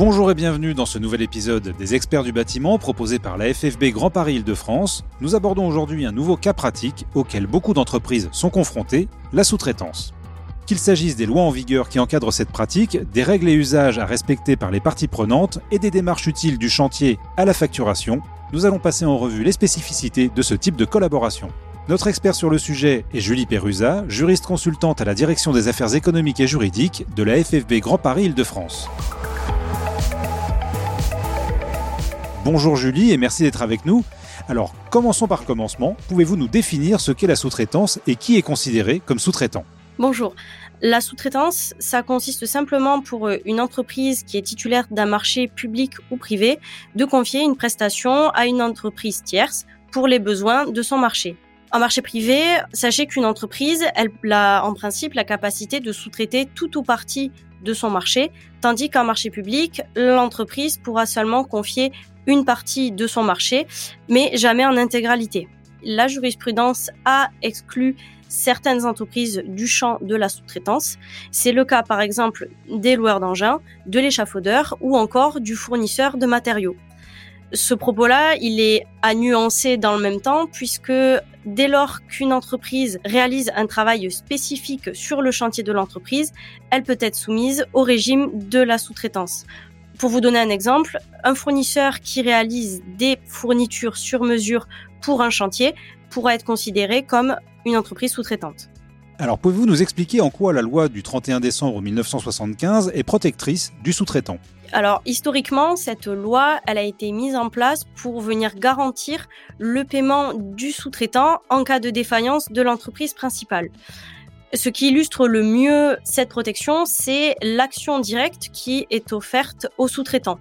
Bonjour et bienvenue dans ce nouvel épisode des experts du bâtiment proposé par la FFB Grand Paris Île-de-France. Nous abordons aujourd'hui un nouveau cas pratique auquel beaucoup d'entreprises sont confrontées, la sous-traitance. Qu'il s'agisse des lois en vigueur qui encadrent cette pratique, des règles et usages à respecter par les parties prenantes et des démarches utiles du chantier à la facturation, nous allons passer en revue les spécificités de ce type de collaboration. Notre expert sur le sujet est Julie Perrusa, juriste consultante à la direction des affaires économiques et juridiques de la FFB Grand Paris Île-de-France. Bonjour Julie et merci d'être avec nous. Alors, commençons par commencement. Pouvez-vous nous définir ce qu'est la sous-traitance et qui est considéré comme sous-traitant? Bonjour. La sous-traitance, ça consiste simplement pour euh, une entreprise qui est titulaire d'un marché public ou privé de confier une prestation à une entreprise tierce pour les besoins de son marché. En marché privé, sachez qu'une entreprise, elle a en principe la capacité de sous-traiter tout ou partie de son marché, tandis qu'en marché public, l'entreprise pourra seulement confier une partie de son marché, mais jamais en intégralité. La jurisprudence a exclu certaines entreprises du champ de la sous-traitance. C'est le cas par exemple des loueurs d'engins, de l'échafaudeur ou encore du fournisseur de matériaux. Ce propos-là, il est à nuancer dans le même temps puisque dès lors qu'une entreprise réalise un travail spécifique sur le chantier de l'entreprise, elle peut être soumise au régime de la sous-traitance. Pour vous donner un exemple, un fournisseur qui réalise des fournitures sur mesure pour un chantier pourra être considéré comme une entreprise sous-traitante. Alors pouvez-vous nous expliquer en quoi la loi du 31 décembre 1975 est protectrice du sous-traitant? Alors historiquement, cette loi, elle a été mise en place pour venir garantir le paiement du sous-traitant en cas de défaillance de l'entreprise principale. Ce qui illustre le mieux cette protection, c'est l'action directe qui est offerte au sous-traitant.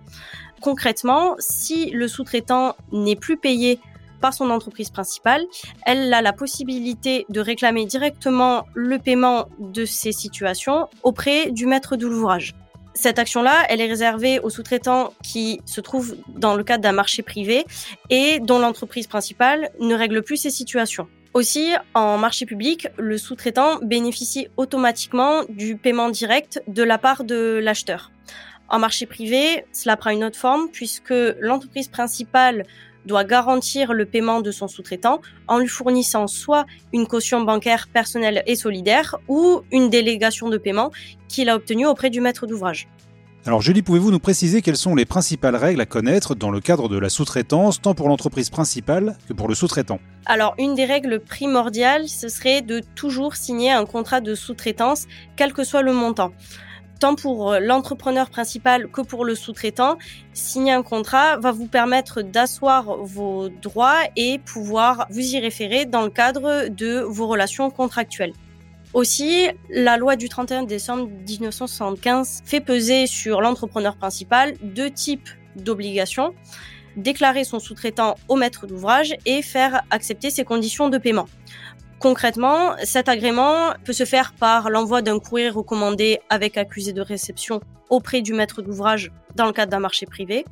Concrètement, si le sous-traitant n'est plus payé par son entreprise principale, elle a la possibilité de réclamer directement le paiement de ces situations auprès du maître d'ouvrage. Cette action-là, elle est réservée aux sous-traitants qui se trouvent dans le cadre d'un marché privé et dont l'entreprise principale ne règle plus ces situations. Aussi, en marché public, le sous-traitant bénéficie automatiquement du paiement direct de la part de l'acheteur. En marché privé, cela prend une autre forme puisque l'entreprise principale doit garantir le paiement de son sous-traitant en lui fournissant soit une caution bancaire personnelle et solidaire ou une délégation de paiement qu'il a obtenue auprès du maître d'ouvrage. Alors Julie, pouvez-vous nous préciser quelles sont les principales règles à connaître dans le cadre de la sous-traitance, tant pour l'entreprise principale que pour le sous-traitant? Alors une des règles primordiales, ce serait de toujours signer un contrat de sous-traitance, quel que soit le montant. Tant pour l'entrepreneur principal que pour le sous-traitant, signer un contrat va vous permettre d'asseoir vos droits et pouvoir vous y référer dans le cadre de vos relations contractuelles. Aussi, la loi du 31 décembre 1975 fait peser sur l'entrepreneur principal deux types d'obligations déclarer son sous-traitant au maître d'ouvrage et faire accepter ses conditions de paiement. Concrètement, cet agrément peut se faire par l'envoi d'un courrier recommandé avec accusé de réception auprès du maître d'ouvrage dans le cadre d'un marché privé.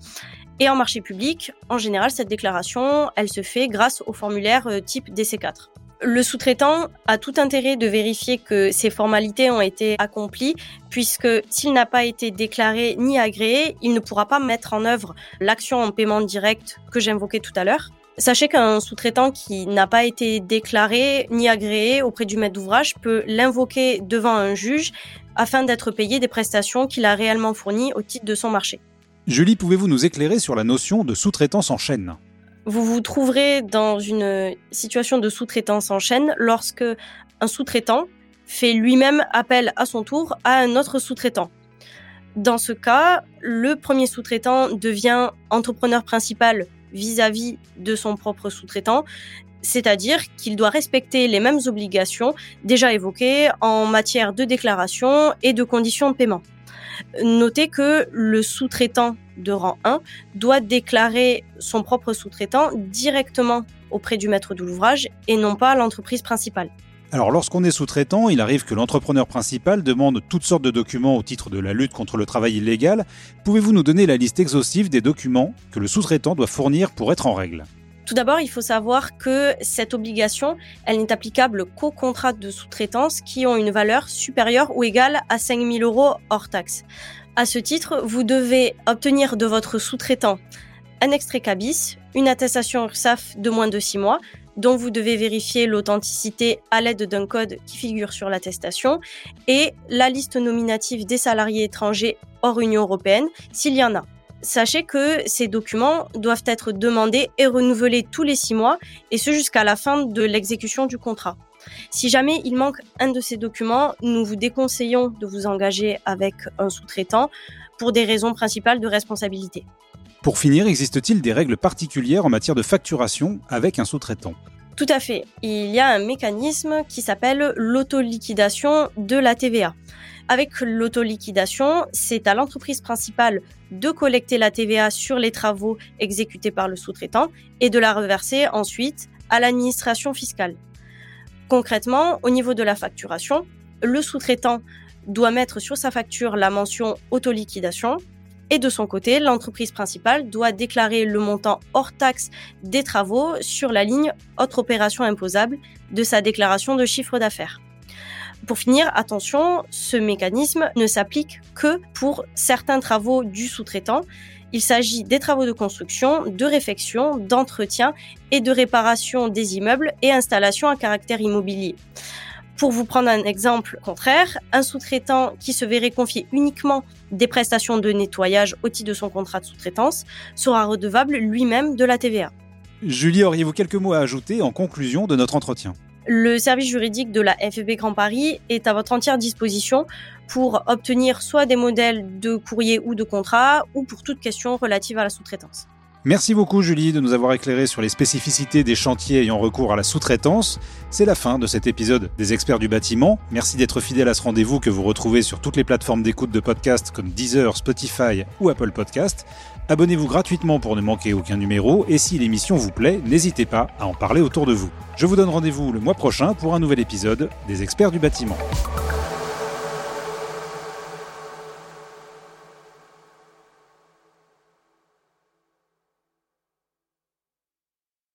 Et en marché public, en général, cette déclaration, elle se fait grâce au formulaire euh, type DC4. Le sous-traitant a tout intérêt de vérifier que ces formalités ont été accomplies, puisque s'il n'a pas été déclaré ni agréé, il ne pourra pas mettre en œuvre l'action en paiement direct que j'invoquais tout à l'heure. Sachez qu'un sous-traitant qui n'a pas été déclaré ni agréé auprès du maître d'ouvrage peut l'invoquer devant un juge afin d'être payé des prestations qu'il a réellement fournies au titre de son marché. Julie, pouvez-vous nous éclairer sur la notion de sous-traitance en chaîne? Vous vous trouverez dans une situation de sous-traitance en chaîne lorsque un sous-traitant fait lui-même appel à son tour à un autre sous-traitant. Dans ce cas, le premier sous-traitant devient entrepreneur principal vis-à-vis de son propre sous-traitant, c'est-à-dire qu'il doit respecter les mêmes obligations déjà évoquées en matière de déclaration et de conditions de paiement. Notez que le sous-traitant de rang 1 doit déclarer son propre sous-traitant directement auprès du maître de l'ouvrage et non pas l'entreprise principale. Alors lorsqu'on est sous-traitant, il arrive que l'entrepreneur principal demande toutes sortes de documents au titre de la lutte contre le travail illégal. Pouvez-vous nous donner la liste exhaustive des documents que le sous-traitant doit fournir pour être en règle? Tout d'abord, il faut savoir que cette obligation, elle n'est applicable qu'aux contrats de sous-traitance qui ont une valeur supérieure ou égale à 5 000 euros hors taxe. À ce titre, vous devez obtenir de votre sous-traitant un extrait CABIS, une attestation URSAF de moins de 6 mois, dont vous devez vérifier l'authenticité à l'aide d'un code qui figure sur l'attestation, et la liste nominative des salariés étrangers hors Union européenne, s'il y en a. Sachez que ces documents doivent être demandés et renouvelés tous les six mois, et ce jusqu'à la fin de l'exécution du contrat. Si jamais il manque un de ces documents, nous vous déconseillons de vous engager avec un sous-traitant pour des raisons principales de responsabilité. Pour finir, existe-t-il des règles particulières en matière de facturation avec un sous-traitant? Tout à fait. Il y a un mécanisme qui s'appelle l'autoliquidation de la TVA. Avec l'autoliquidation, c'est à l'entreprise principale de collecter la TVA sur les travaux exécutés par le sous-traitant et de la reverser ensuite à l'administration fiscale. Concrètement, au niveau de la facturation, le sous-traitant doit mettre sur sa facture la mention autoliquidation et de son côté, l'entreprise principale doit déclarer le montant hors taxe des travaux sur la ligne autre opération imposable de sa déclaration de chiffre d'affaires. Pour finir, attention, ce mécanisme ne s'applique que pour certains travaux du sous-traitant. Il s'agit des travaux de construction, de réfection, d'entretien et de réparation des immeubles et installations à caractère immobilier. Pour vous prendre un exemple contraire, un sous-traitant qui se verrait confier uniquement des prestations de nettoyage au titre de son contrat de sous-traitance sera redevable lui-même de la TVA. Julie, auriez-vous quelques mots à ajouter en conclusion de notre entretien? Le service juridique de la FFB Grand Paris est à votre entière disposition pour obtenir soit des modèles de courrier ou de contrat ou pour toute question relative à la sous-traitance. Merci beaucoup Julie de nous avoir éclairé sur les spécificités des chantiers ayant recours à la sous-traitance. C'est la fin de cet épisode des experts du bâtiment. Merci d'être fidèle à ce rendez-vous que vous retrouvez sur toutes les plateformes d'écoute de podcasts comme Deezer, Spotify ou Apple Podcast. Abonnez-vous gratuitement pour ne manquer aucun numéro et si l'émission vous plaît, n'hésitez pas à en parler autour de vous. Je vous donne rendez-vous le mois prochain pour un nouvel épisode des experts du bâtiment.